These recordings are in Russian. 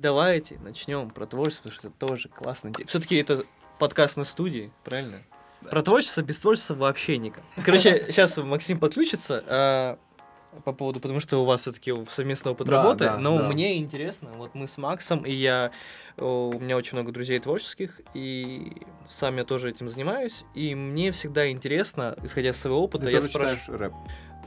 Давайте начнем про творчество, потому что это тоже классно. Все-таки это подкаст на студии, правильно? Да. Про творчество без творчества вообще никак. Короче, сейчас Максим подключится а, по поводу, потому что у вас все-таки совместный опыт Да, работы, да, но да. мне интересно, вот мы с Максом, и я, у меня очень много друзей творческих, и сам я тоже этим занимаюсь, и мне всегда интересно, исходя из своего опыта, Ты я спрашиваю... рэп.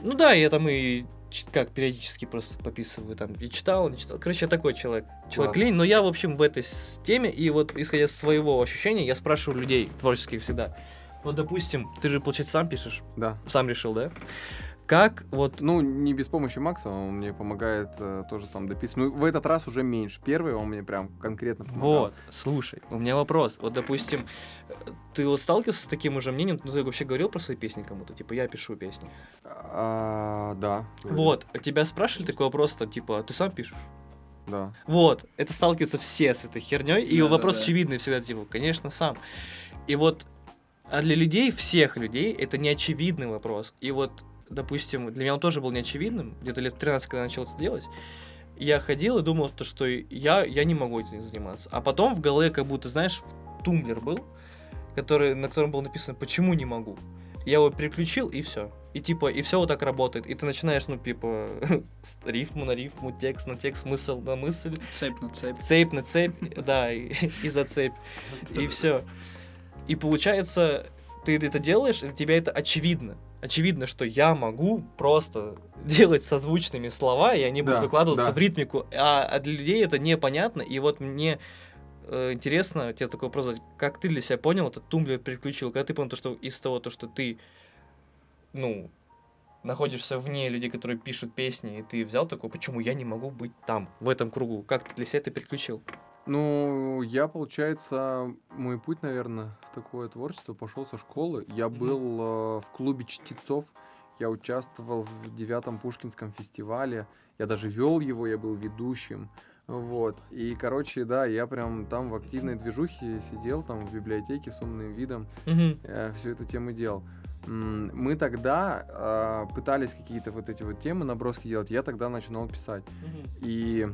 Ну да, я там и как периодически просто пописываю, там, и читал, не читал. Короче, я такой человек. Человек лень, но я, в общем, в этой теме, и вот, исходя из своего ощущения, я спрашиваю людей творческих всегда. Вот, допустим, ты же, получается, сам пишешь, Да. сам решил, да? Как вот... Ну, не без помощи Макса, он мне помогает э, тоже там дописывать. Ну, в этот раз уже меньше. Первый он мне прям конкретно помогал. Вот, слушай, у меня вопрос. Вот, допустим, э, ты вот сталкивался с таким уже мнением, ну, ты вообще говорил про свои песни кому-то? Типа, я пишу песни. А, да. Вот, а тебя спрашивали такой вопрос, там, типа, «А ты сам пишешь? Да. Вот, это сталкиваются все с этой херней, и Да, вопрос да, да. очевидный всегда, типа, конечно, сам. И вот, а для людей, всех людей, это не очевидный вопрос. И вот, допустим, для меня он тоже был неочевидным, где-то лет 13, когда я начал это делать, я ходил и думал, то, что я, я не могу этим заниматься. А потом в голове как будто, знаешь, тумблер был, который, на котором было написано «почему не могу?». Я его переключил, и все. И типа, и все вот так работает. И ты начинаешь, ну, типа, с рифму на рифму, текст на текст, мысль на мысль, Цепь на цепь. цепь на цепь, да, и, и за цепь, и все. И получается, ты это делаешь, и для тебя это очевидно. Очевидно, что я могу просто делать созвучными слова, и они будут Да, выкладываться да. в ритмику. А, а для людей это непонятно. И вот мне э, интересно, тебе такой вопрос, как ты для себя понял, этот тумблер переключил, когда ты понял, то, что из того, то, что ты, ну, находишься вне людей, которые пишут песни, и ты взял такой, почему я не могу быть там, в этом кругу? Как ты для себя это переключил? Ну, я, получается, мой путь, наверное, в такое творчество пошел со школы. Я Мгм. был э, в клубе чтецов, я участвовал в девятом Пушкинском фестивале, я даже вел его, я был ведущим. Вот. И, короче, да, я прям там в активной движухе сидел, там в библиотеке с умным видом, Мгм. всю эту тему делал. Мы тогда э, пытались какие-то вот эти вот темы, наброски делать, я тогда начинал писать. Мгм. И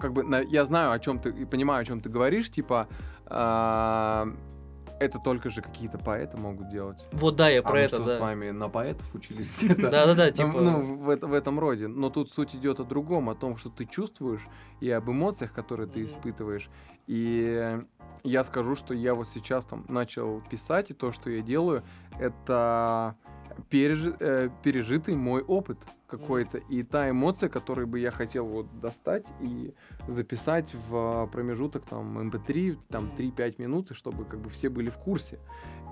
как бы на- я знаю, о чем ты и понимаю, о чем ты говоришь, типа а, это только же какие-то поэты могут делать. Вот да, я а про мы это, что, да. с вами на поэтов учились где-то? Да-да-да, Ну, типа... Ну, в, это- в этом роде. Но тут суть идет о другом, о том, что ты чувствуешь, и об эмоциях, которые ты испытываешь. И я скажу, что я вот сейчас там начал писать, и то, что я делаю, это пережи- э, пережитый мой опыт какой-то. И та эмоция, которую бы я хотел вот достать и записать в промежуток там MP3, там 3-5 минут, чтобы как бы все были в курсе.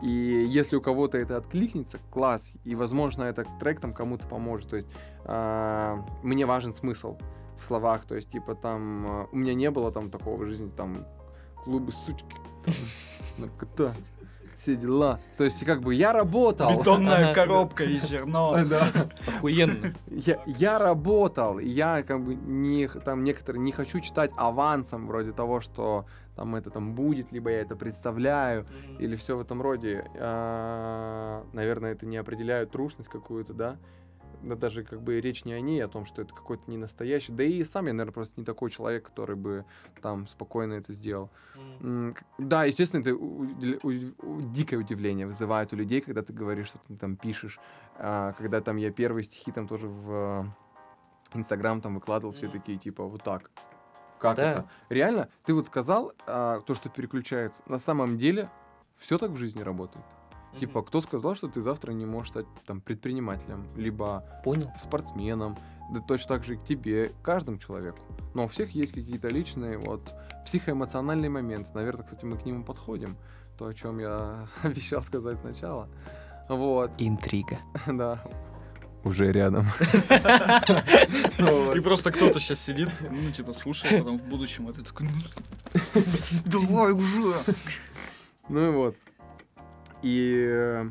И если у кого-то это откликнется, класс. И, возможно, этот трек там кому-то поможет. То есть а, мне важен смысл в словах. То есть, типа, там... а, У меня не было там такого в жизни, там, клубы сучки, наркота, все дела. То есть, как бы, я работал. Бетонная коробка и зерно. Да. Охуенно. Я, я работал, и я как бы не, там некоторые не хочу читать авансом вроде того, что там это там будет, либо я это представляю, или все в этом роде. А, наверное, это не определяет трушность какую-то, да? Да даже как бы речь не о ней, а о том, что это какой-то не настоящий. Да и сам я, наверное, просто не такой человек, который бы там спокойно это сделал. К- Да, естественно, это у- удив- у- дикое удивление вызывает у людей, когда ты говоришь, что ты там пишешь. А, Когда там я первые стихи там тоже в Инстаграм там выкладывал, все Мгм. такие типа вот так. Как Да. это? Реально, ты вот сказал а, то, что переключается. На самом деле все так в жизни работает. Типа, кто сказал, что ты завтра не можешь стать там предпринимателем, либо Понял. спортсменом, да точно так же и к тебе, к каждому человеку. Но у всех есть какие-то личные вот психоэмоциональные моменты. Наверное, кстати, мы к ним и подходим. То, о чем я обещал сказать сначала. Вот, Интрига. да. Уже рядом. И просто кто-то сейчас сидит, ну, типа, слушает, потом в будущем, а ты такой, «Ну, давай уже. Ну и вот. И э,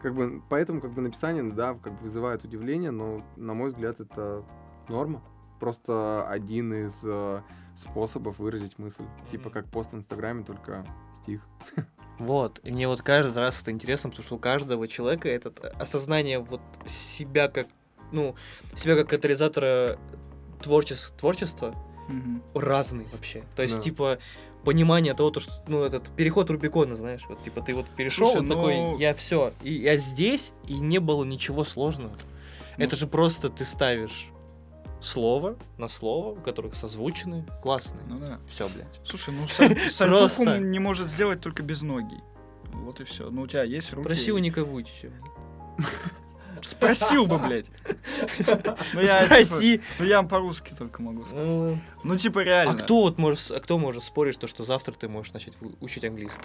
как бы поэтому как бы написание, да, как бы вызывает удивление, но на мой взгляд это норма. Просто один из э, способов выразить мысль. Типа Мгм. как пост в Инстаграме, только стих. Вот, и мне вот каждый раз это интересно, потому что у каждого человека это осознание вот себя как, ну, себя как катализатора творчес- творчества, Мгм. разный вообще. То есть, Да. типа, понимание того, то, что, ну, этот переход Рубикона, знаешь, вот, типа, ты вот перешел, Слушай, вот такой, ну- я все, и я здесь, и не было ничего сложного. Ну, Это же просто ты ставишь слово на слово, у которых созвучены, классные. Ну да. Все, блядь. Слушай, ну сальтуху Просто. не может сделать только без ноги. Вот и все. Ну у тебя есть руки. Проси у Ника Вуйчича. Спросил бы, блядь. Ну я, типа, Спроси. ну я по-русски только могу сказать. Ну, Ну типа реально. А кто вот может, а кто может спорить, то, что завтра ты можешь начать учить английский?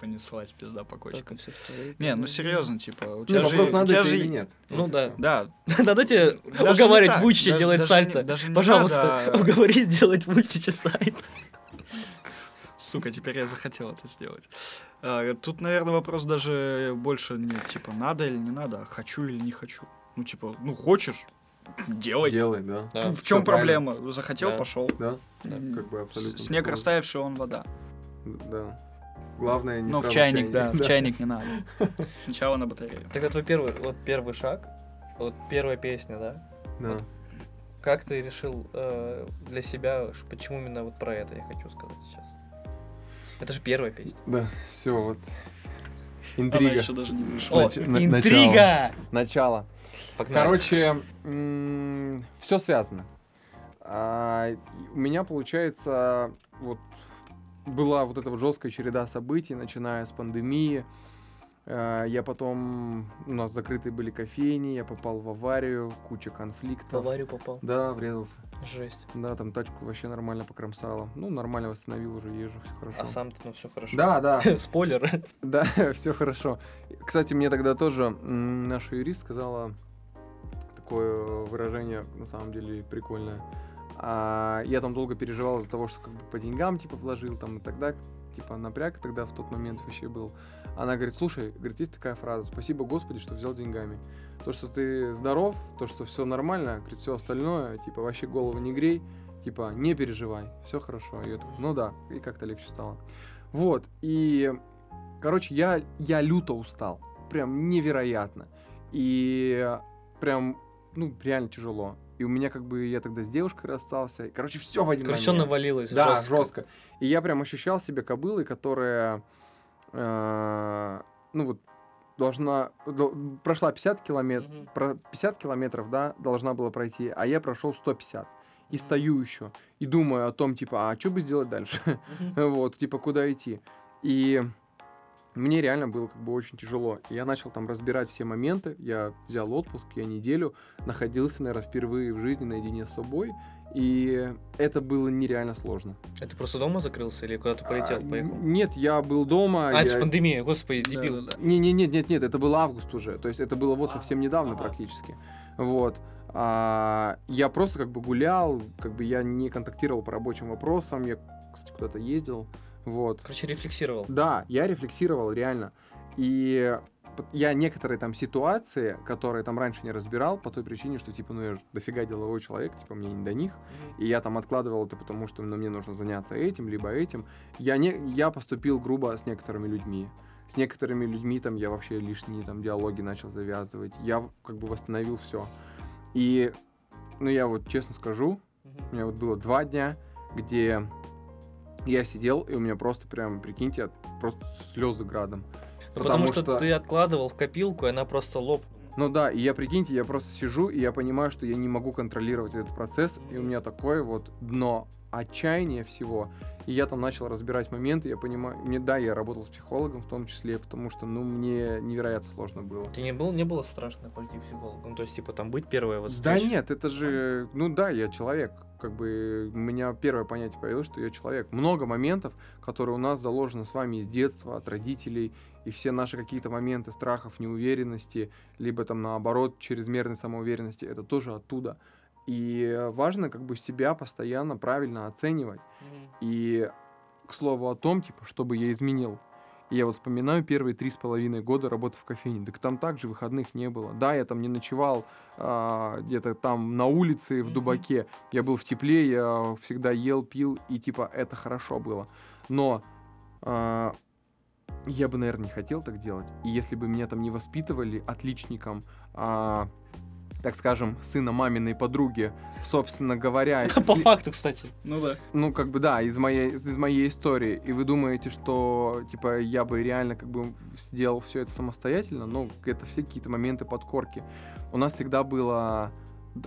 Понеслась пизда по кочкам. Не, ну серьезно, типа, у Не, тебя же... вопрос, у надо тебя же- или нет. Ну да. Да. Надо тебе не уговаривать так, Вучича делать не- сальто. не Пожалуйста, надо- уговори сделать Вучича сайт. Сука, теперь я захотел это сделать. А, Тут, наверное, вопрос даже больше не типа надо или не надо, а хочу или не хочу. Ну, типа, ну хочешь, делай. Делай, да. Да. В чем правильно. проблема? Захотел, Да. пошел. Да, как бы абсолютно. Снег растаявший, он вода. Да. Главное не Но в чайник, да, в чайник не надо. Сначала на батарею. Тогда твой первый, вот первый шаг, вот первая песня, да? Да. Как ты решил э, для себя, почему именно вот про это я хочу сказать сейчас? Это же первая песня. Да, все, вот. Она Интрига. еще даже не вышла. О, Нач- на- интрига! Начало. Погнали. Короче, все связано. А, у меня, получается, вот была вот эта вот жесткая череда событий, начиная с пандемии. А, Я потом... У нас закрытые были кофейни, я попал в аварию, куча В конфликтов. аварию попал. Да, врезался. Жесть. Да, там тачку вообще нормально покромсало. Ну, нормально восстановил, уже езжу, все хорошо. А сам-то, ну все хорошо. Да, да, Спойлер. да, все хорошо. Кстати, мне тогда тоже наша юрист сказала такое выражение, на самом деле, прикольное. А, я там долго переживал из-за того, что как бы по деньгам, типа, вложил там и тогда, типа, напряг тогда в тот момент вообще был. Она говорит, слушай, говорит, есть такая фраза, спасибо Господи, что взял деньгами. То, что ты здоров, то, что все нормально, говорит, все остальное, типа, вообще голову не грей, типа, не переживай, все хорошо. И я такой, ну да, и как-то легче стало. Вот, и, короче, я, я люто устал, прям невероятно. И прям, ну, реально тяжело. И у меня как бы, я тогда с девушкой расстался. и, Короче, все в один Короче, момент. навалилось Да, жестко. жестко. И я прям ощущал себя кобылой, которая, э, ну вот, должна, дол- прошла 50 километров, про 50 километров, да, должна была пройти, а я прошел 150. И стою еще, и думаю о том, типа, а что бы сделать дальше? Вот, типа, куда идти. И мне реально было как бы очень тяжело. И я начал там разбирать все моменты. Я взял отпуск, я неделю находился, наверное, впервые в жизни наедине с собой. И это было нереально сложно. А ты просто дома закрылся или куда-то полетел, А, поехал? Нет, я был дома. А, это же я- пандемия, господи, дебил. Да-да-да. Не, не, нет, нет, нет, это был август уже. То есть это было вот А, совсем недавно ага. практически. Вот. А, я просто как бы гулял, как бы я не контактировал по рабочим вопросам. Я, кстати, куда-то ездил. Вот. Короче, рефлексировал. Да, я рефлексировал реально. И я некоторые там ситуации, которые там раньше не разбирал, по той причине, что, типа, ну, я же дофига деловой человек, типа, мне не до них. И я там откладывал это потому, что ну, мне нужно заняться этим, либо этим. Я, не, я поступил грубо с некоторыми людьми. С некоторыми людьми там я вообще лишние там диалоги начал завязывать. Я как бы восстановил все. И, ну, я вот честно скажу, у меня вот было два дня, где я сидел, и у меня просто прям, прикиньте, просто слезы градом. Потому потому что, что- ты откладывал в копилку, и она просто лопнула. Ну да, и я, прикиньте, я просто сижу, и я понимаю, что я не могу контролировать этот процесс, и у меня такое вот дно отчаяния всего. И я там начал разбирать моменты, я понимаю, мне, да, я работал с психологом в том числе, потому что, ну, мне невероятно сложно было. Тебе не было, не было страшно пойти к психологу? Ну, то есть, типа, там быть первая вот Да встреча? нет, это же, ну да, я человек. Как бы у меня первое понятие появилось, что я человек. Много моментов, которые у нас заложены с вами из детства, от родителей, и все наши какие-то моменты страхов, неуверенности, либо там наоборот чрезмерной самоуверенности, это тоже оттуда. И важно как бы себя постоянно правильно оценивать. Мгм. И к слову о том, типа, чтобы я изменил. И я вот вспоминаю первые три с половиной года работы в кофейне. Так там также выходных не было. Да, я там не ночевал а, где-то там на улице в. Дубаке. Я был в тепле, я всегда ел, пил, и типа это хорошо было. Но а, я бы, наверное, не хотел так делать. И если бы меня там не воспитывали отличником, а, так скажем, сына маминой подруги, собственно говоря, По сли- факту, кстати. Ну да. ну, как бы, да, из моей, из моей истории, и вы думаете, что, типа, я бы реально, как бы, сделал все это самостоятельно, ну, это все какие-то моменты подкорки. У нас всегда была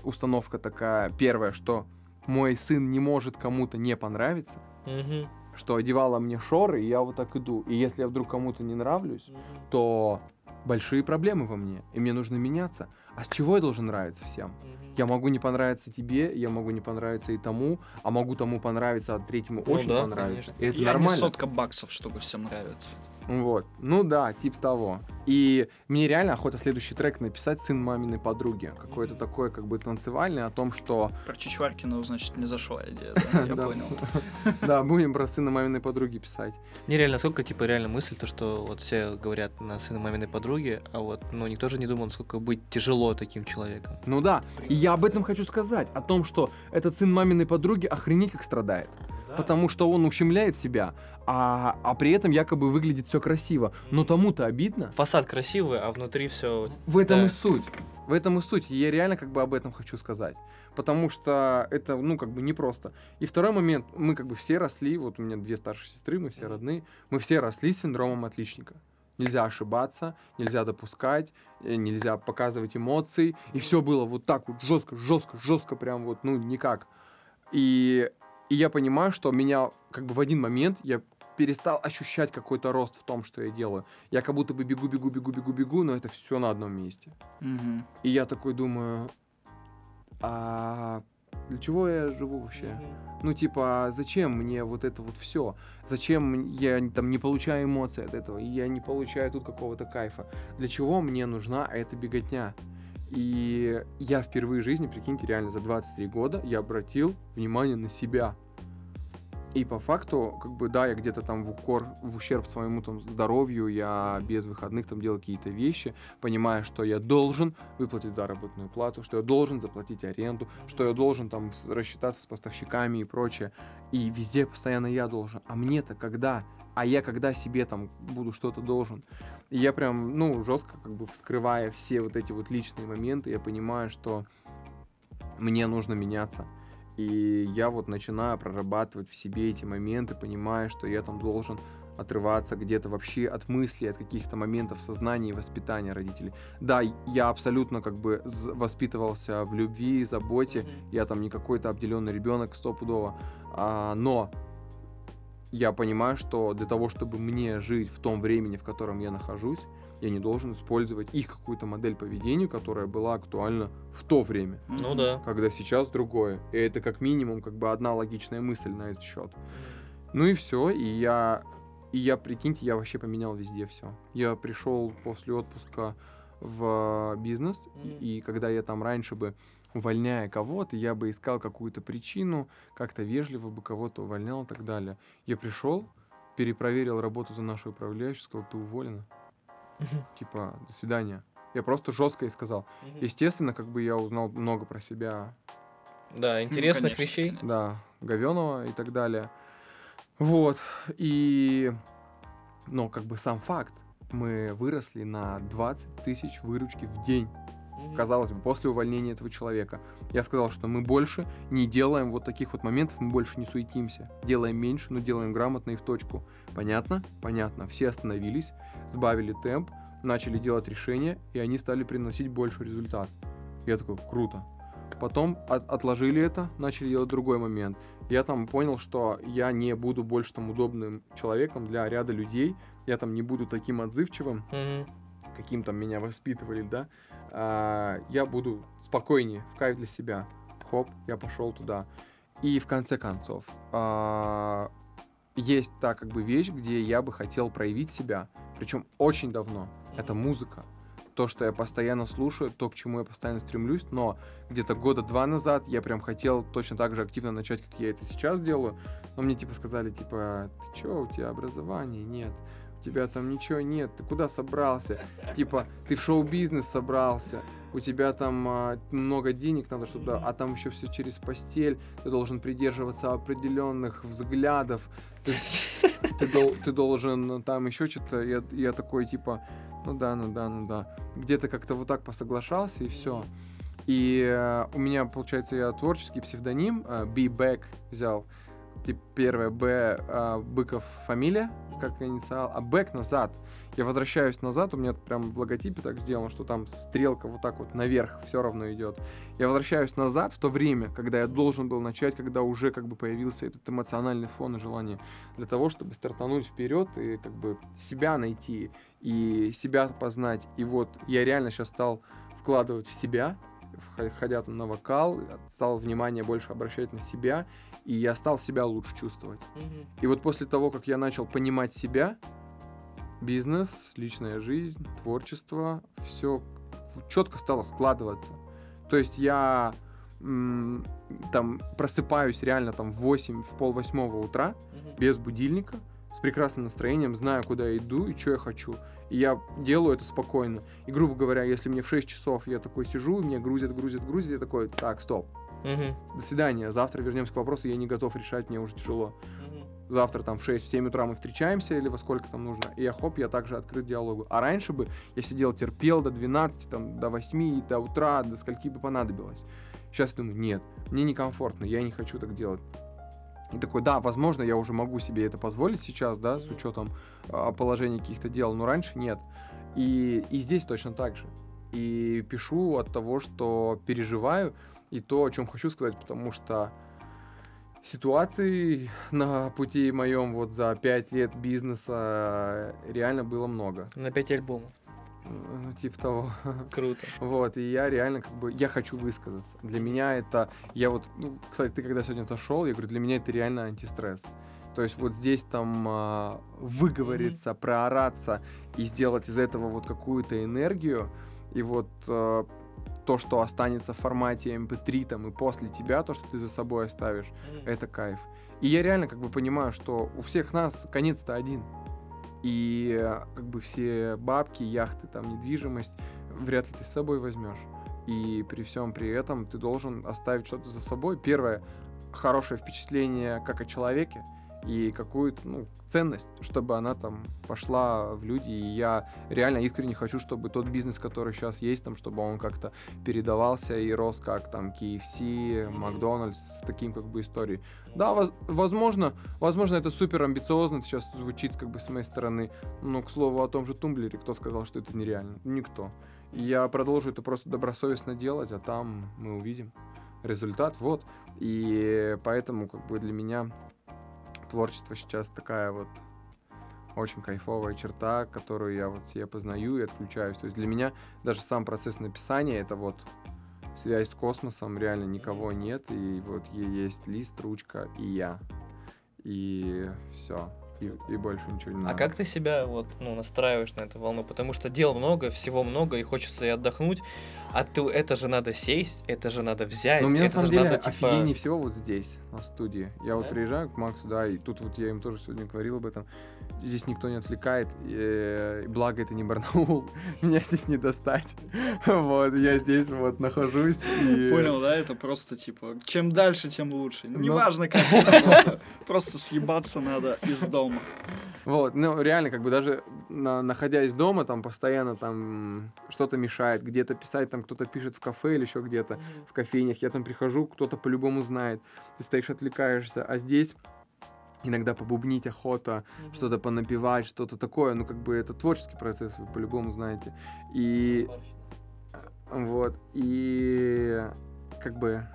установка такая, первая, что мой сын не может кому-то не понравиться, Мгм. что одевала мне шоры, и я вот так иду. И если я вдруг кому-то не нравлюсь, то большие проблемы во мне, и мне нужно меняться. А с чего я должен нравиться всем? Я могу не понравиться тебе, я могу не понравиться и тому, а могу тому понравиться, а третьему Ну очень да, понравится. конечно. И это я нормально. не сотка баксов, чтобы всем нравится. Вот. Ну да, типа того. И мне реально охота следующий трек написать сын маминой подруги. Какой-то Мгм. такой, как бы, танцевальный о том, что... Про Чичваркина, значит, не зашла идея, да? Я понял. Да, будем про сына маминой подруги писать. Нереально, сколько, типа, реально мысль, то, что вот все говорят на сына маминой подруги, а вот, ну, никто же не думал, насколько быть тяжело таким человеком. Ну да, и я об этом хочу сказать. О том, что этот сын маминой подруги охренеть как страдает. Потому что он ущемляет себя, а, а при этом якобы выглядит все красиво. Но тому-то обидно. Фасад красивый, а внутри все. В этом Да. и суть. В этом и суть. И Я реально как бы об этом хочу сказать. Потому что это, ну, как бы непросто. И второй момент. Мы как бы все росли, вот у меня две старшие сестры, мы все Мгм. родные. Мы все росли с синдромом отличника. Нельзя ошибаться, нельзя допускать, э, нельзя показывать эмоции. И все было вот так вот жестко, жестко, жестко, прям вот, ну, никак. И, и я понимаю, что меня как бы в один момент я перестал ощущать какой-то рост в том, что я делаю. Я как будто бы бегу, бегу, бегу, бегу, бегу, но это все на одном месте. Мгм. И я такой думаю, а для чего я живу вообще? Ну, типа, а зачем мне вот это вот все? Зачем я там не получаю эмоций от этого? И я не получаю тут какого-то кайфа? Для чего мне нужна эта беготня? И я впервые в жизни, прикиньте, реально за 23 года я обратил внимание на себя. И по факту, как бы, да, я где-то там в укор, в ущерб своему там здоровью, я без выходных там делал какие-то вещи, понимая, что я должен выплатить заработную плату, что я должен заплатить аренду, что я должен там рассчитаться с поставщиками и прочее. И везде постоянно я должен. А мне-то когда? А я когда себе там буду что-то должен? И я прям, ну, жестко как бы вскрывая все вот эти вот личные моменты, я понимаю, что мне нужно меняться. И я вот начинаю прорабатывать в себе эти моменты, понимая, что я там должен отрываться где-то вообще от мыслей, от каких-то моментов сознания и воспитания родителей. Да, я абсолютно как бы воспитывался в любви, заботе, я там не какой-то обделенный ребенок стопудово, а, но я понимаю, что для того, чтобы мне жить в том времени, в котором я нахожусь, я не должен использовать их какую-то модель поведения, которая была актуальна в то время, Ну да. когда сейчас другое. И это как минимум как бы одна логичная мысль на этот счет. Ну и все, и я, и я, прикиньте, я вообще поменял везде все. Я пришел после отпуска в бизнес, и- Мгм. и когда я там раньше бы увольняя кого-то, я бы искал какую-то причину, как-то вежливо бы кого-то увольнял и так далее. Я пришел, перепроверил работу за нашу управляющую, сказал, ты уволена. Типа, до свидания. Я просто жестко и сказал. Естественно, как бы я узнал много про себя, Да, интересных конечно, вещей. конечно. да, Говенова и так далее. Вот. И, но как бы сам факт, мы выросли на 20 тысяч выручки в день. Казалось бы, после увольнения этого человека. Я сказал, что мы больше не делаем вот таких вот моментов, мы больше не суетимся. Делаем меньше, но делаем грамотно и в точку. Понятно? Понятно. Все остановились, сбавили темп, начали делать решения, и они стали приносить больше результат. Я такой, круто. Потом от- отложили это, начали делать другой момент. Я там понял, что я не буду больше там удобным человеком для ряда людей. Я там не буду таким отзывчивым, Мгм. каким там меня воспитывали, да, а, я буду спокойнее, в кайф для себя. Хоп, я пошел туда. И в конце концов, а, есть та как бы вещь, где я бы хотел проявить себя, причем очень давно. Это музыка. То, что я постоянно слушаю, то, к чему я постоянно стремлюсь, но где-то года два назад я прям хотел точно так же активно начать, как я это сейчас делаю, но мне типа сказали, типа, ты чё, у тебя образования нет, тебя там ничего нет, ты куда собрался? Типа, ты в шоу-бизнес собрался, у тебя там а, много денег надо, чтобы... А там еще все через постель, ты должен придерживаться определенных взглядов, ты, ты дол- ты должен там еще что-то... Я, я такой, типа, ну да, ну да, ну да. Где-то как-то вот так посоглашался, и все. И э, у меня, получается, я творческий псевдоним э, Be Back взял. Типа первое Б э, Быков фамилия, как инициал, а Back назад. Я возвращаюсь назад, у меня прям в логотипе так сделано, что там стрелка вот так вот наверх все равно идет. Я возвращаюсь назад в то время, когда я должен был начать, когда уже как бы появился этот эмоциональный фон и желание для того, чтобы стартануть вперед и как бы себя найти и себя познать. И вот я реально сейчас стал вкладывать в себя, ходя там на вокал, стал внимание больше обращать на себя, и я стал себя лучше чувствовать. Мгм. И вот после того, как я начал понимать себя, бизнес, личная жизнь, творчество, все четко стало складываться. То есть я м, там просыпаюсь реально там в 8, в пол восьмого утра, Мгм. без будильника, с прекрасным настроением, знаю, куда я иду и что я хочу. И я делаю это спокойно. И, грубо говоря, если мне в 6 часов я такой сижу, и меня грузят, грузят, грузят, я такой, так, стоп, Мгм. до свидания, завтра вернемся к вопросу, я не готов решать, мне уже тяжело. Мгм. Завтра там в 6-7 утра мы встречаемся или во сколько там нужно, и я хоп, я также открыт диалогу. А раньше бы я сидел, терпел до 12, там, до 8, до утра, до скольки бы понадобилось. Сейчас думаю, нет, мне некомфортно, я не хочу так делать. И такой, да, возможно, я уже могу себе это позволить сейчас, да, с учетом а, положения каких-то дел, но раньше нет. И, и здесь точно так же. И пишу от того, что переживаю, и то, о чем хочу сказать, потому что ситуаций на пути моем вот за пять лет бизнеса э, реально было много. На пять альбомов. Ну, типа того. Круто. Вот, и я реально как бы, я хочу высказаться. Для меня это, я вот, ну, кстати, ты когда сегодня зашел, я говорю, для меня это реально антистресс. То есть вот здесь там а, выговориться, проораться и сделать из этого вот какую-то энергию, и вот а, то, что останется в формате MP3 там и после тебя, то, что ты за собой оставишь, Мгм. это кайф. И я реально как бы понимаю, что у всех нас конец-то один. И э, как бы все бабки, яхты, там, недвижимость вряд ли ты с собой возьмешь. И при всем при этом ты должен оставить что-то за собой. Первое, хорошее впечатление как о человеке и какую-то ну, ценность, чтобы она там пошла в люди. И я реально искренне хочу, чтобы тот бизнес, который сейчас есть, там, чтобы он как-то передавался и рос, как там KFC, Макдональдс, с таким как бы историей. Да, воз- возможно, возможно, это супер амбициозно сейчас звучит как бы с моей стороны, но, к слову, о том же Тумблере, кто сказал, что это нереально? Никто. Я продолжу это просто добросовестно делать, а там мы увидим результат, вот. И поэтому как бы для меня творчество сейчас такая вот очень кайфовая черта, которую я вот себе познаю и отключаюсь. То есть для меня даже сам процесс написания это вот связь с космосом, реально никого нет, и вот есть лист, ручка и я. И все. И, и больше ничего не А надо. как ты себя вот, ну, настраиваешь на эту волну? Потому что дел много, всего много, и хочется и отдохнуть. А ты, это же надо сесть, это же надо взять, Ну, мне на это самом же деле надо, типа... офигеннее всего вот здесь, на студии. Я вот Да? приезжаю к Максу, да, и тут вот я им тоже сегодня говорил об этом. Здесь никто не отвлекает, и, э, и благо это не Барнаул, меня здесь не достать. Вот, я здесь вот нахожусь и... Понял, да? Это просто типа, чем дальше, тем лучше. Ну. Неважно, как просто съебаться надо из дома. Вот, ну реально, как бы даже на- находясь дома, там постоянно там что-то мешает, где-то писать, там кто-то пишет в кафе или еще где-то, Мгм. в кофейнях, я там прихожу, кто-то по-любому знает, ты стоишь, отвлекаешься, а здесь иногда побубнить охота, Мгм. что-то понапевать, что-то такое, ну как бы это творческий процесс, вы по-любому знаете. И вот, и как бы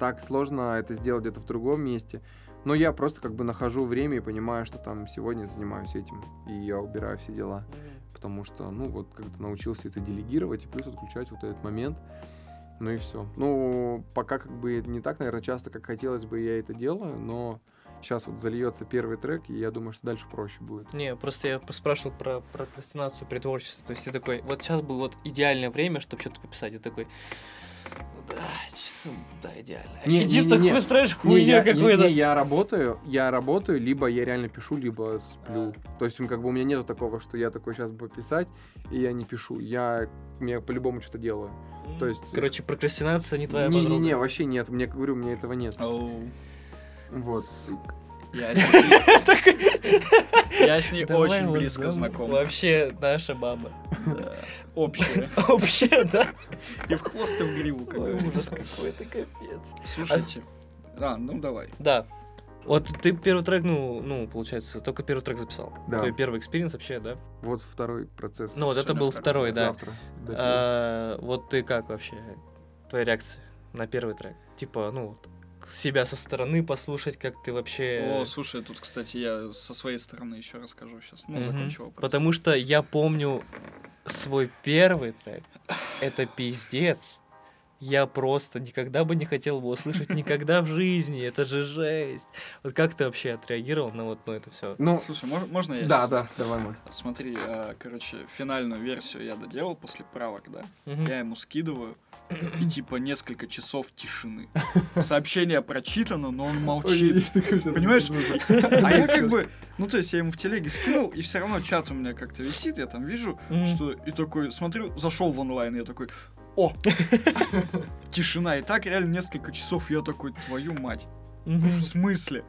так сложно это сделать где-то в другом месте. Но я просто как бы нахожу время и понимаю, что там сегодня занимаюсь этим, и я убираю все дела. Потому что, ну, вот как-то научился это делегировать и плюс отключать вот этот момент. Ну и все. Ну, пока как бы не так, наверное, часто, как хотелось бы, я это делаю, но сейчас вот зальется первый трек, и я думаю, что дальше проще будет. Не, просто я спрашивал про прокрастинацию при творчестве. То есть ты такой, вот сейчас бы вот идеальное время, чтобы что-то пописать. И такой, «Ну да, да, идеально. Не, Единственное, не, не, устраиваешь Не, хуйня не, не, я работаю, я работаю, либо я реально пишу, либо сплю. То есть, как бы у меня нету такого, что я такой сейчас бы писать, и я не пишу. Я, я по-любому что-то делаю. То есть- Короче, прокрастинация не твоя Не-не-не, подруга. вообще нет, мне говорю, у меня этого нет. Оу. Вот. Я с ней, я с ней Давай очень близко знаком. Вообще наша баба. Да. Общее. Вообще, да? И в хвост, и в гриву, как Ой, ужас какой-то, капец. Слушайте. А, ну давай. Да. Вот ты первый трек, ну, ну, получается, только первый трек записал. Да. Твой первый experience вообще, да? Вот второй процесс. Ну, вот это был второй. второй, да. Завтра. А, вот ты как вообще? Твоя реакция на первый трек? Типа, ну, вот, себя со стороны послушать, как ты вообще... О, слушай, тут, кстати, я со своей стороны еще расскажу сейчас. Ну, закончу вопрос. Потому что я помню свой первый трек. Это пиздец. Я просто никогда бы не хотел его услышать никогда в жизни. Это же жесть. Вот как ты вообще отреагировал на вот ну, это все? Ну, Слушай, мож- можно я да, да, давай, Макс. Смотри, а, короче, финальную версию я доделал после правок, да? Я ему скидываю, и типа несколько часов тишины. Сообщение прочитано, но он молчит. Понимаешь? А я как бы, ну то есть я ему в телеге скинул, и все равно чат у меня как-то висит, я там вижу, что и такой, смотрю, зашел в онлайн, я такой, о, тишина, и так реально несколько часов, я такой, твою мать, в смысле?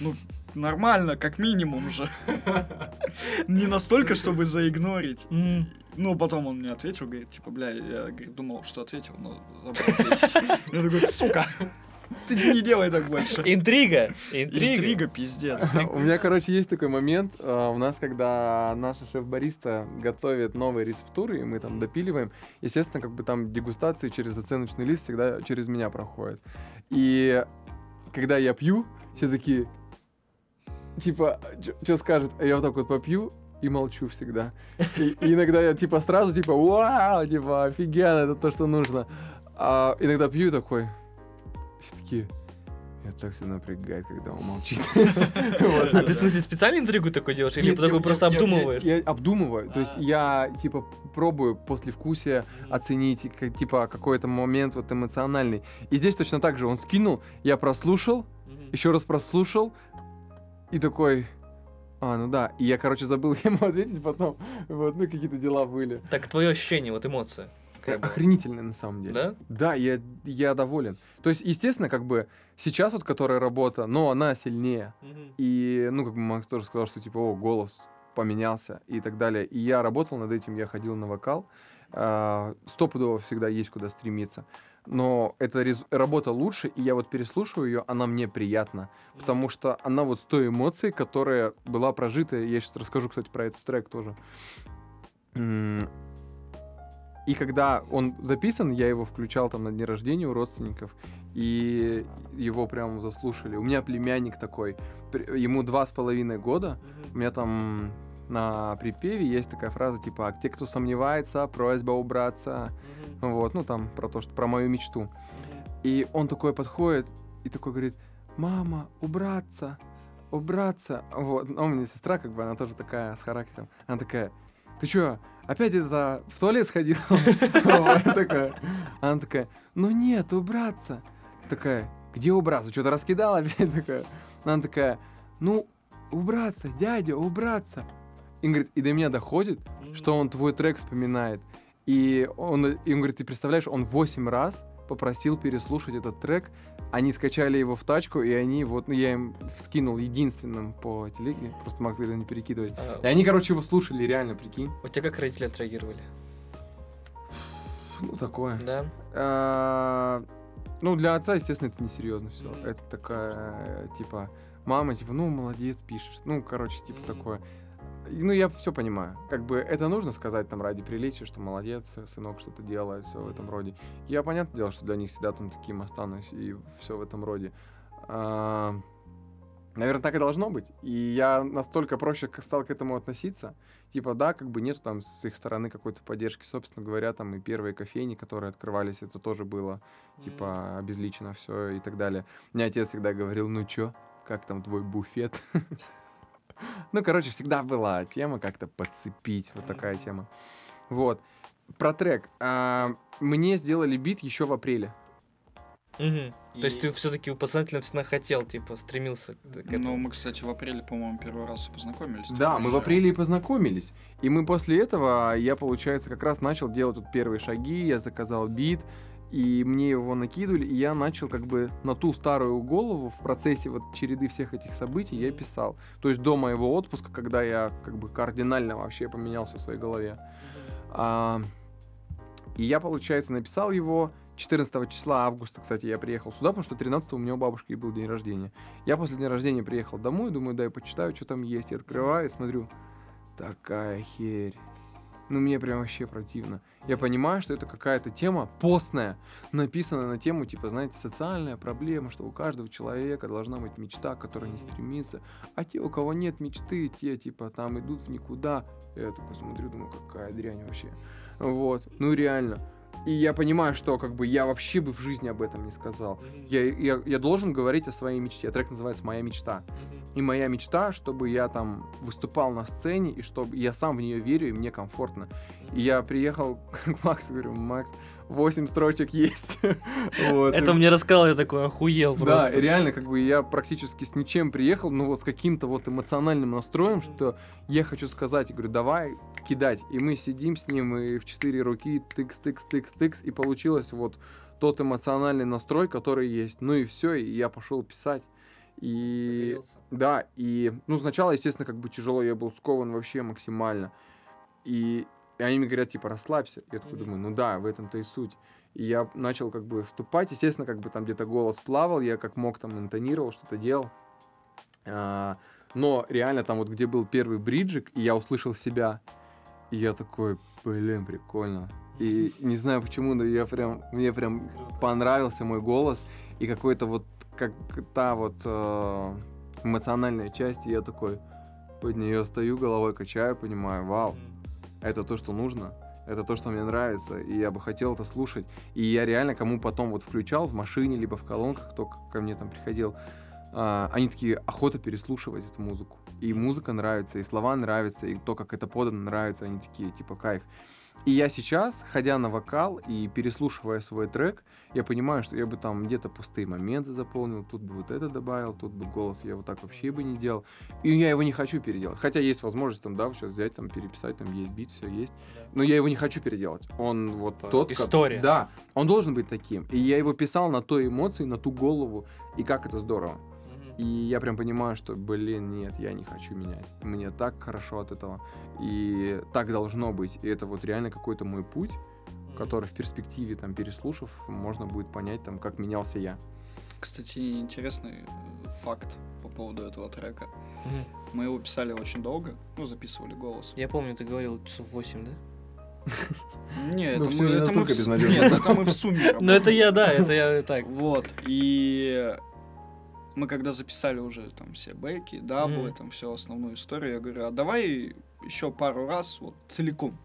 Ну, нормально, как минимум же. Не настолько, чтобы заигнорить. Ну, потом он мне ответил, говорит, типа, бля, я говорит, думал, что ответил, но забыл. Я такой, сука, ты не делай так больше. Интрига! Интрига! Интрига, пиздец. У меня, короче, есть такой момент. а, У нас, когда наша шеф-бариста готовит новые рецептуры, и мы там допиливаем, естественно, как бы там дегустации через оценочный лист всегда через меня проходят. И когда я пью, все такие, типа, что скажет, а я вот так вот попью, и молчу всегда. И, и иногда я типа сразу типа вау, типа офигенно, это то, что нужно. А иногда пью и такой, все такие, я так все напрягает, когда он молчит. А ты, в смысле, специально интригу такой делаешь? Или такой просто обдумываешь? Я, обдумываю. То есть А. я, типа, пробую после вкусия оценить, типа, какой-то момент вот эмоциональный. И здесь точно так же. Он скинул, я прослушал, еще раз прослушал, и такой... А, ну да. И я, короче, забыл ему ответить потом. Вот, ну, какие-то дела были. Так твое ощущение, вот эмоция. Какая была? Охренительно, на самом деле. Да? Да, я, я доволен. То есть, естественно, как бы сейчас вот которая работа, но она сильнее. Мгм. И, ну, как бы Макс тоже сказал, что типа, о, голос поменялся и так далее. И я работал над этим, я ходил на вокал. А, Стопудово всегда есть куда стремиться. Но эта рез- работа лучше, и я вот переслушиваю ее, она мне приятна. Потому что она вот с той эмоцией, которая была прожита. Я сейчас расскажу, кстати, про этот трек тоже. И когда он записан, я его включал там на дне рождения у родственников, и его прям заслушали. У меня племянник такой, ему два с половиной года, у меня там на припеве есть такая фраза типа «А «Те, кто сомневается, просьба убраться». Вот, ну там про то, что про мою мечту. И он такой подходит и такой говорит «Мама, убраться, убраться». Вот, ну, у меня сестра, как бы, она тоже такая с характером. Она такая «Ты чё, опять это в туалет сходил?» Она такая «Ну нет, убраться». Такая «Где убраться? Что-то раскидал опять?» Такая. Она такая «Ну, убраться, дядя, убраться». И, говорит, и до меня доходит, что он твой трек вспоминает. И он, и он говорит, ты представляешь, он 8 раз попросил переслушать этот трек. Они скачали его в тачку, и они вот, ну, я им скинул единственным по телеге. Просто Макс говорит, не перекидывать. А, И они, короче, его слушали, реально, прикинь. У тебя как родители отреагировали? Ну, такое. Да? А, Ну, для отца, естественно, это несерьезно все. Мгм. Это такая, типа, мама, типа, ну, молодец, пишешь. Ну, короче, типа, Мгм. такое. Ну, я все понимаю. Как бы это нужно сказать там ради приличия, что молодец, сынок что-то делает, все в этом роде. Я, понятное дело, что для них всегда там таким останусь, и все в этом роде. Наверное, так и должно быть. И я настолько проще стал к этому относиться. Типа, да, как бы нет там с их стороны какой-то поддержки. Собственно говоря, там и первые кофейни, которые открывались, это тоже было, типа, обезличено все и так далее. Мне отец всегда говорил, ну чё, как там твой буфет? Ну, короче, всегда была тема как-то подцепить, вот такая тема. Вот. Про трек. А, Мне сделали бит еще в апреле. Мгм. То есть И- ты все-таки подсознательно всегда хотел, типа, стремился к к Ну, этому. мы, кстати, в апреле, по-моему, первый раз и познакомились. Да, мы в апреле и познакомились. И мы после этого, я, получается, как раз начал делать тут первые шаги, я заказал бит, и мне его накидывали, и я начал как бы на ту старую голову в процессе вот череды всех этих событий я писал. То есть до моего отпуска, когда я как бы кардинально вообще поменялся в своей голове. А, и я, получается, написал его 14 числа августа, кстати, я приехал сюда, потому что 13 у меня у бабушки был день рождения. Я после дня рождения приехал домой, думаю, дай почитаю, что там есть. Я открываю и смотрю, такая херь. Ну, мне прям вообще противно. Я понимаю, что это какая-то тема постная, написанная на тему, типа, знаете, социальная проблема, что у каждого человека должна быть мечта, к которой не стремится. А те, у кого нет мечты, те, типа, там идут в никуда. Я такой смотрю, думаю, какая дрянь вообще. Вот. Ну, реально. И я понимаю, что как бы я вообще бы в жизни об этом не сказал. Я, я, я должен говорить о своей мечте. Трек называется «Моя мечта». И моя мечта, чтобы я там выступал на сцене, и чтобы я сам в нее верю, и мне комфортно. И я приехал к Максу, говорю, Макс, 8 строчек есть. вот. Это И- мне рассказал, я такой охуел да, просто. и реально, как бы я практически с ничем приехал, но вот с каким-то вот эмоциональным настроем, что я хочу сказать, я говорю, давай кидать. И мы сидим с ним, и в четыре руки тыкс, тыкс, тыкс, тыкс, и получилось вот тот эмоциональный настрой, который есть. Ну и все, и я пошел писать. И да, и ну сначала, естественно, как бы тяжело, я был скован вообще максимально. И, и они мне говорят, типа, расслабься. Я такой думаю, ну да, в этом-то и суть. И я начал как бы вступать, естественно, как бы там где-то голос плавал, я как мог там интонировал, что-то делал. А, но реально там вот где был первый бриджик, и я услышал себя, и я такой, блин, прикольно. И не знаю почему, но я прям, мне прям понравился мой голос, и какой-то вот, как та вот э, эмоциональная часть, и я такой под нее стою, головой качаю, понимаю, вау, это то, что нужно, это то, что мне нравится, и я бы хотел это слушать. И я реально кому потом вот включал в машине, либо в колонках, кто ко мне там приходил, а, они такие, охота переслушивать эту музыку. И музыка нравится, и слова нравятся, и то, как это подано, нравится, они такие, типа, кайф. И я сейчас, ходя на вокал и переслушивая свой трек, я понимаю, что я бы там где-то пустые моменты заполнил, тут бы вот это добавил, тут бы голос я вот так вообще бы не делал. И я его не хочу переделать. Хотя есть возможность там, да, сейчас взять, там, переписать, там есть бит, все есть. Но я его не хочу переделать. Он вот Типа тот... история. Да, он должен быть таким. И я его писал на той эмоции, на ту голову, и как это здорово. И я прям понимаю, что, блин, нет, я не хочу менять. Мне так хорошо от этого. И так должно быть. И это вот реально какой-то мой путь, который в перспективе, там, переслушав, можно будет понять, там, как менялся я. Кстати, интересный э, факт по поводу этого трека. Мгм. Мы его писали очень долго, ну, записывали голос. Я помню, ты говорил часов 8, да? Ну, это мы, это мы в, нет, это мы в сумме. Ну это я, да, это я так. Вот, и мы когда записали уже там все бэки, даблы, Мгм. там все основную историю, я говорю, а давай еще пару раз вот целиком,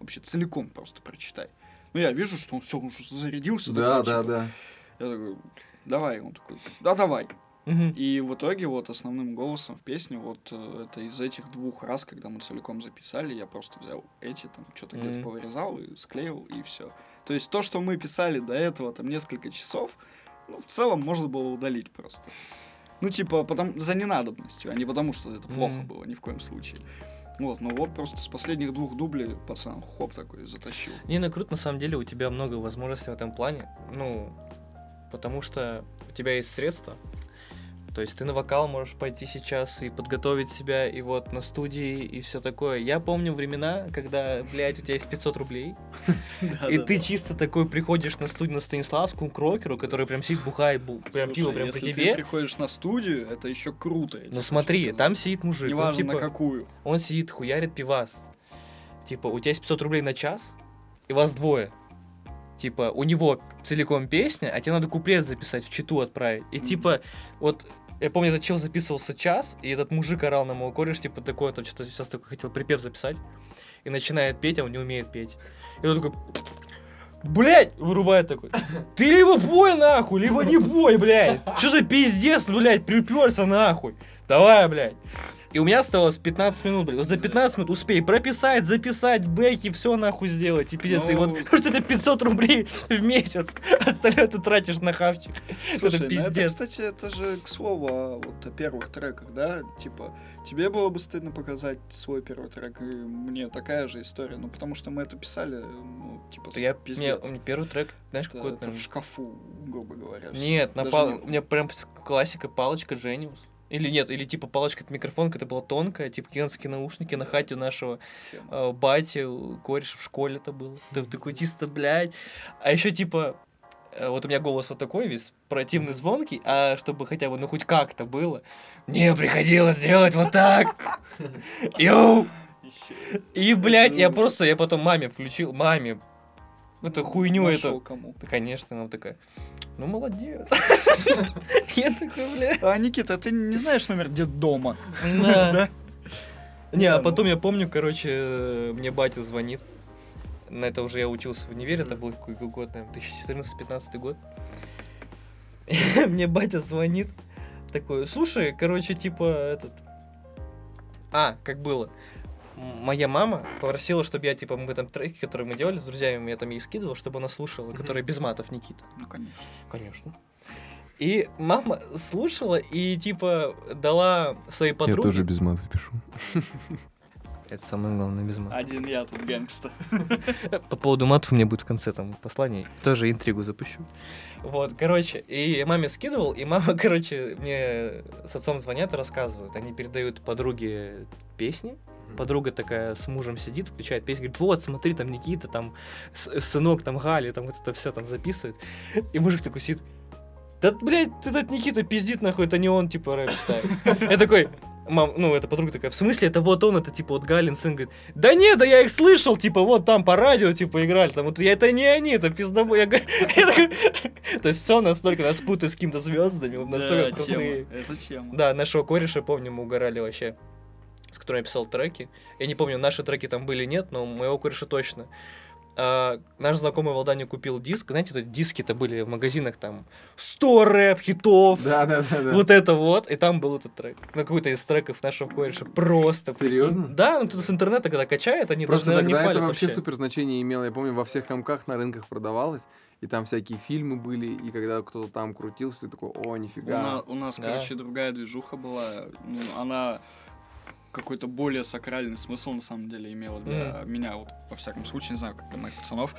вообще целиком просто прочитай. Ну я вижу, что он все уже зарядился. такой, типа, да. Я такой, давай, он такой, да давай. Мгм. И в итоге вот основным голосом в песне вот э, это из этих двух раз, когда мы целиком записали, я просто взял эти там что-то где-то Мгм. повырезал и склеил и все. То есть то, что мы писали до этого там несколько часов, ну в целом можно было удалить просто. Ну типа потому за ненадобностью, а не потому что это плохо Мгм. было ни в коем случае. Вот, ну вот просто с последних двух дублей пацан хоп такой затащил. Не, ну круто, на самом деле, у тебя много возможностей в этом плане. Ну, потому что у тебя есть средства. То есть ты на вокал можешь пойти сейчас и подготовить себя, и вот на студии, и все такое. Я помню времена, когда, блядь, у тебя есть 500 рублей, и ты чисто такой приходишь на студию на Станиславскую к рокеру, который прям сидит, бухает, бу- прям пиво прям при если ты тебе. приходишь на студию, это еще круто. тебе Ну смотри, там сидит мужик. Неважно на типа, какую. Он сидит, хуярит пивас. Типа, у тебя есть 500 рублей на час, и вас двое. Типа, у него целиком песня, а тебе надо куплет записать, в читу отправить. И типа, вот, я помню, этот чел записывался час, и этот мужик орал на моего кореш, типа, такой, там, что-то сейчас такой хотел припев записать. И начинает петь, а он не умеет петь. И он такой, блять, вырубает такой. Ты либо пой нахуй, либо не пой, блядь. Что за пиздец, блядь, приперся нахуй. Давай, блядь. И у меня оставалось 15 минут, блин. Вот за 15 минут успей прописать, записать, бэки, все нахуй сделать. И пиздец. И вот, Ну. потому что это 500 рублей в месяц. Остальное ты тратишь на хавчик. Слушай, это ну пиздец. кстати, это же к слову о, вот, о первых треках, да? Типа, тебе было бы стыдно показать свой первый трек, и мне такая же история. Ну, потому что мы это писали, ну, типа, Да я, с- мне, пиздец. меня первый трек, знаешь, Это, какой это в шкафу, грубо говоря. Нет, на пал... не- у меня прям классика палочка Genius. Или нет, или типа палочка это микрофон, это была тонкая, типа гигантские наушники на хате у нашего тема. э, бати, кореша в школе это было. Ты такой чисто, блядь. А еще типа, э, вот у меня голос вот такой весь, противный, звонкий, а чтобы хотя бы, ну хоть как-то было, мне приходилось делать вот так. Йоу! И, блядь, я просто, я потом маме включил, маме, эту хуйню Нашел эту. кому. Да, конечно, она такая, ну, молодец. Я такой, бля. А, Никита, ты не знаешь номер детдома? Да. Да? Не, а потом я помню, короче, э, мне батя звонит. На это уже я учился в универе, это был какой год, наверное, 2014-15 год. Мне батя звонит, такой, слушай, короче, типа, этот... А, как было. Моя мама попросила, чтобы я, типа, мы там треки, которые мы делали с друзьями, я там ей скидывал, чтобы она слушала, Мгм. которые без матов Никита. Ну, конечно. Конечно. И мама слушала и, типа, дала своей подруге... без матов пишу. Это самое главное, без матов. Один я тут гэнгста. По поводу матов у меня будет в конце там послание. Тоже интригу запущу. Вот, короче, и маме скидывал, и мама, короче, мне с отцом звонят и рассказывают. Они передают подруге песни. Подруга такая с мужем сидит, включает песню, говорит, вот, смотри, там Никита, там с- сынок, там Галя, там вот это все там записывает. И мужик такой сидит, да, блядь, этот Никита пиздит, нахуй, это не он, типа, рэп читает. Я такой, мам, ну, эта подруга такая, в смысле, это вот он, это, типа, вот Галин сын, говорит, да не, да я их слышал, типа, вот там по радио, типа, играли, там, вот я, это не они, это пиздобой. Я говорю, То есть все настолько нас путает с какими-то звездами, настолько крутые. Это тема. Да, нашего кореша, помню, мы угорали вообще, с которым я писал треки. Я не помню, наши треки там были, нет, но моего кореша точно. А, наш знакомый в Алдане купил диск. Знаете, это диски-то были в магазинах там 100 рэп-хитов. Да, да, да, да. Вот это вот, и там был этот трек. Ну, какой-то из треков нашего кореша. Просто. прикинь. Серьезно? Да, он тут с интернета, когда качает, они Просто даже, наверное, тогда не это вообще вообще. супер значение имело. Я помню, во всех комках на рынках продавалось, и там всякие фильмы были, и когда кто-то там крутился, ты такой, о, У, на- нифига. у нас, Да. короче, другая движуха была. Ну, она какой-то более сакральный смысл на самом деле имела для меня, вот, во всяком случае, не знаю, как для моих пацанов.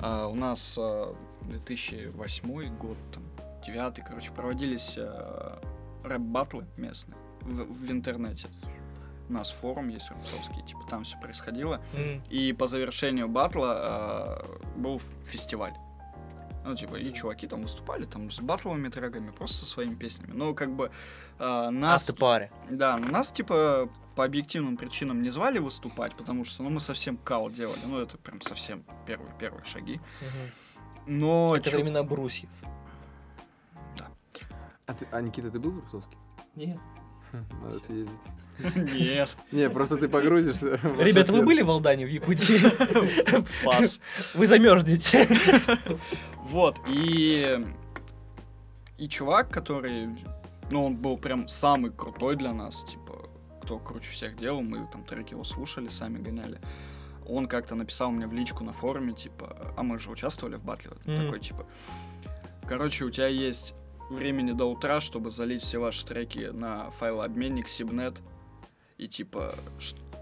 А, у нас а, 2008 год, там, 9 короче, проводились а, рэп-баттлы местные в, в интернете. У нас форум есть рубцовский, типа там все происходило. М. И по завершению батла а, был фестиваль. Ну, типа, и чуваки там выступали, там, с батловыми треками, просто со своими песнями. Ну, как бы, а, нас... After party. Да, ну, нас, типа, по объективным причинам не звали выступать, потому что, ну, мы совсем кал делали. Ну, это прям совсем первые-первые шаги. Мгм. Но... Это чё- времена брусьев. А, ты- а, Никита, ты был в Рубцовске? Нет. Надо съездить. Нет. Не, просто ты погрузишься. Ребята, вы были в Алдане, в Якутии? Пас. Вы замерзнете. Вот, и... И чувак, который... Ну, он был прям самый крутой для нас, типа, кто круче всех делал, мы там треки его слушали, сами гоняли. Он как-то написал мне в личку на форуме, типа, а мы же участвовали в батле, Мгм. такой, типа, короче, у тебя есть времени до утра, чтобы залить все ваши треки на файлообменник Sibnet, и типа,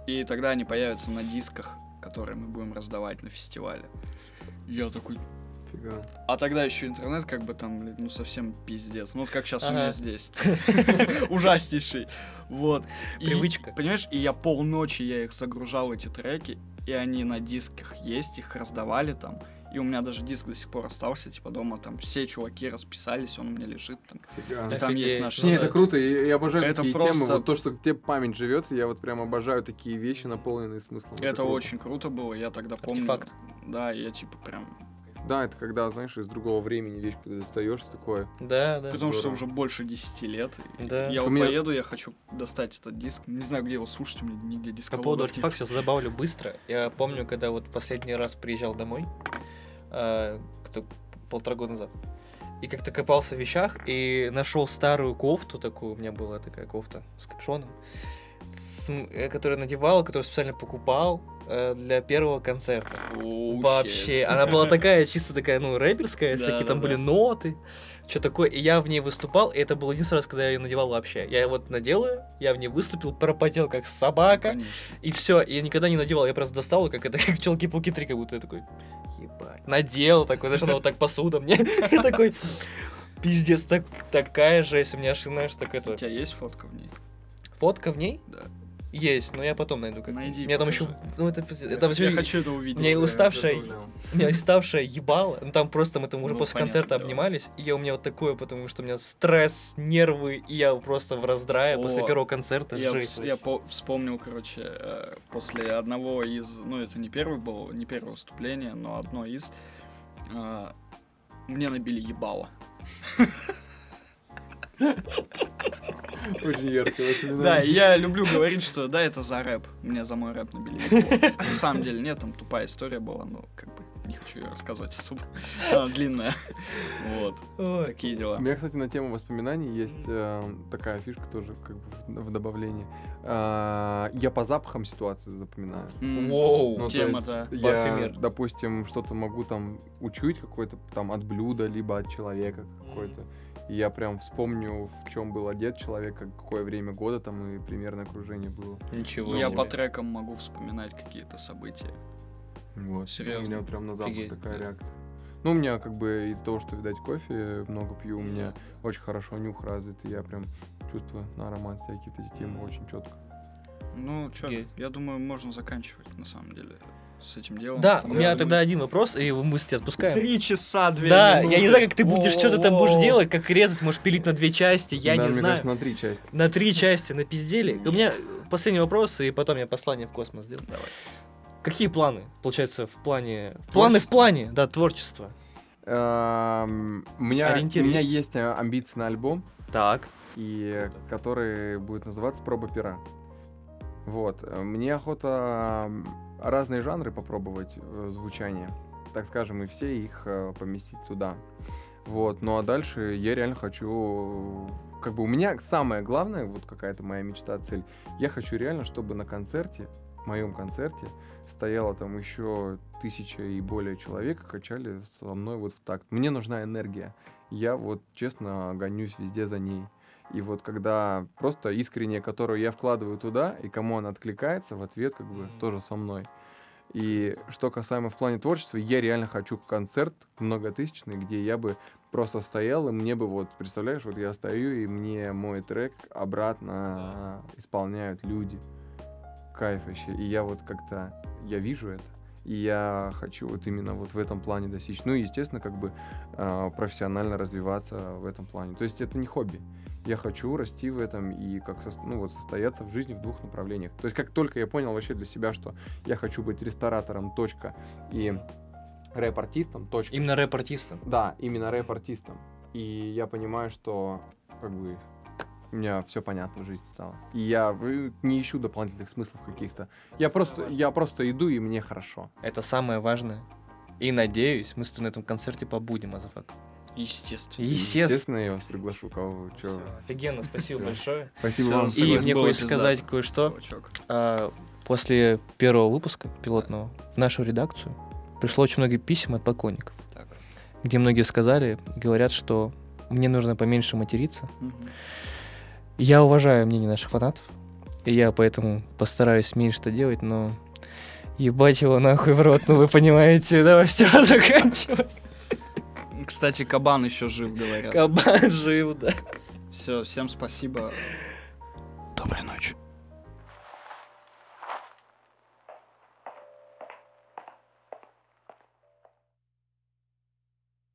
и тогда они появятся на дисках, которые мы будем раздавать на фестивале. Я такой, Фига. а тогда еще интернет как бы там, блин, ну совсем пиздец. Ну вот как сейчас у Ага. меня здесь. Ужаснейший. Вот. Привычка. Понимаешь, и я полночи я их загружал, эти треки, и они на дисках есть, их раздавали там. И у меня даже диск до сих пор остался, типа дома там все чуваки расписались, он у меня лежит там. Фига. И там есть Офигеть. наш... Не, это круто, и я обожаю Это такие просто- темы. Вот то, что где память живет, я вот прям обожаю такие вещи, наполненные смыслом. Это круто. очень круто было, я тогда помню. Артефакт. Да, я типа прям... Да, это когда, знаешь, из другого времени вещь, когда достаешь такое. Да, да. Потому что уже больше 10 лет. Да. Я У вот меня- поеду, я хочу достать этот диск. Не знаю, где его слушать, у меня нигде диска По поводу артефакта сейчас добавлю быстро. Я помню, когда вот последний раз приезжал домой, кто- полтора года назад, и как-то копался в вещах и нашел старую кофту такую, у меня была такая кофта с капюшоном. с э, который надевал, который специально покупал э, для первого концерта. Оу, Вообще, щет. она была такая, чисто такая, ну, рэперская, всякие там были ноты, что такое, и я в ней выступал, и это был единственный раз, когда я ее надевал вообще. Я вот надел ее, я в ней выступил, пропотел как собака, Конечно. и все, я никогда не надевал, я просто достал, её, как это, как челки-пауки 3, как будто я такой, ебать, надел такой, знаешь, она вот так посуда мне, и такой, пиздец, так, такая жесть, у меня аж, знаешь, так У это, тебя есть фотка в ней? фотка в ней Да. Есть, но я потом найду. Как... Найди, У меня там еще, ну это, это Я хочу это увидеть. у меня и Я уставшая, у меня уставшая ебало, ну там просто мы там уже Ну, после концерта обнимались, и у меня вот такое, потому что у меня стресс, нервы, и я просто в раздрае после первого концерта, Я, я по- вспомнил, короче, э, после одного из, ну это не первый был, не первое выступление, но одно из, э, мне набили ебало. Очень яркое воспоминание. Да, я люблю говорить, что да, это за рэп. Мне за мой рэп набили. На самом деле нет, там тупая история была, но как бы не хочу ее рассказывать особо. Она длинная. Вот. Такие дела. У меня, кстати, на тему воспоминаний есть э, такая фишка тоже, как бы в, добавлении. А, я по запахам ситуации запоминаю. Воу. Ну, то Тема, есть да. Я, допустим, что-то могу там учуять какое-то там от блюда, либо от человека какой-то. И я прям вспомню, в чем был одет человек, как- какое время года там и примерно окружение было. Ничего Я себе. по трекам могу вспоминать какие-то события. Вот. Серьезно? У меня прям на запах Офигеть. такая реакция. Ну, у меня как бы из-за того, что, видать, кофе много пью, у меня очень хорошо нюх развит, и я прям чувствую на аромат всякие эти темы очень четко. Ну, что, я думаю, можно заканчивать, на самом деле, с этим делом. Да, у меня тогда один вопрос, и мы с тебя отпускаем. Три часа, две Да, минуты. я не знаю, как ты будешь, что ты там будешь делать, как резать, можешь пилить на две части, я Да, не мне знаю. кажется, на три части. На три части, на пиздели. У меня последний вопрос, и потом я послание в космос сделаю. Давай. Какие планы, получается, в плане... Планы в плане, да, творчества. Эм, У меня, у меня есть? э, амбиции на альбом, Так. и который будет называться «Проба пера». Вот. Мне охота разные жанры попробовать э, звучания, так скажем, и все их э, поместить туда. Вот. Ну а дальше я реально хочу... Как бы у меня самое главное, вот какая-то моя мечта, цель, я хочу реально, чтобы на концерте, моем концерте, стояло там еще тысяча и более человек, качали со мной вот в такт. Мне нужна энергия. Я вот честно гонюсь везде за ней. И вот когда просто искренне, которую я вкладываю туда, и кому она откликается, в ответ как бы Мгм. тоже со мной. И что касаемо в плане творчества, я реально хочу концерт многотысячный, где я бы просто стоял, и мне бы вот, представляешь, вот я стою, и мне мой трек обратно исполняют люди. Кайф вообще. И я вот как-то, я вижу это. И я хочу вот именно вот в этом плане достичь. Ну и, естественно, как бы э, профессионально развиваться в этом плане. То есть это не хобби. Я хочу расти в этом и как сос- ну, вот состояться в жизни в двух направлениях. То есть как только я понял вообще для себя, что я хочу быть ресторатором, точка, и рэп-артистом, точка. Именно рэп-артистом. Да, именно рэп-артистом. И я понимаю, что как бы у меня все понятно в жизни стало. И я не ищу дополнительных смыслов каких-то. Я просто, я просто иду, и мне хорошо. Это самое важное. И надеюсь, мы с тобой на этом концерте побудем, Азафак. Естественно. Естественно. Естественно, я вас приглашу, кого, чё. Офигенно, спасибо большое. Спасибо вам. И мне хочется сказать кое-что. А, После первого выпуска пилотного в нашу редакцию пришло очень много писем от поклонников, Так. где многие сказали, говорят, что мне нужно поменьше материться. Мгм. Я уважаю мнение наших фанатов, и я поэтому постараюсь меньше это делать, но ебать его нахуй в рот, ну вы понимаете, давай все заканчивай. Кстати, кабан еще жив, говорят. Кабан жив, да. Все, всем спасибо. Доброй ночи.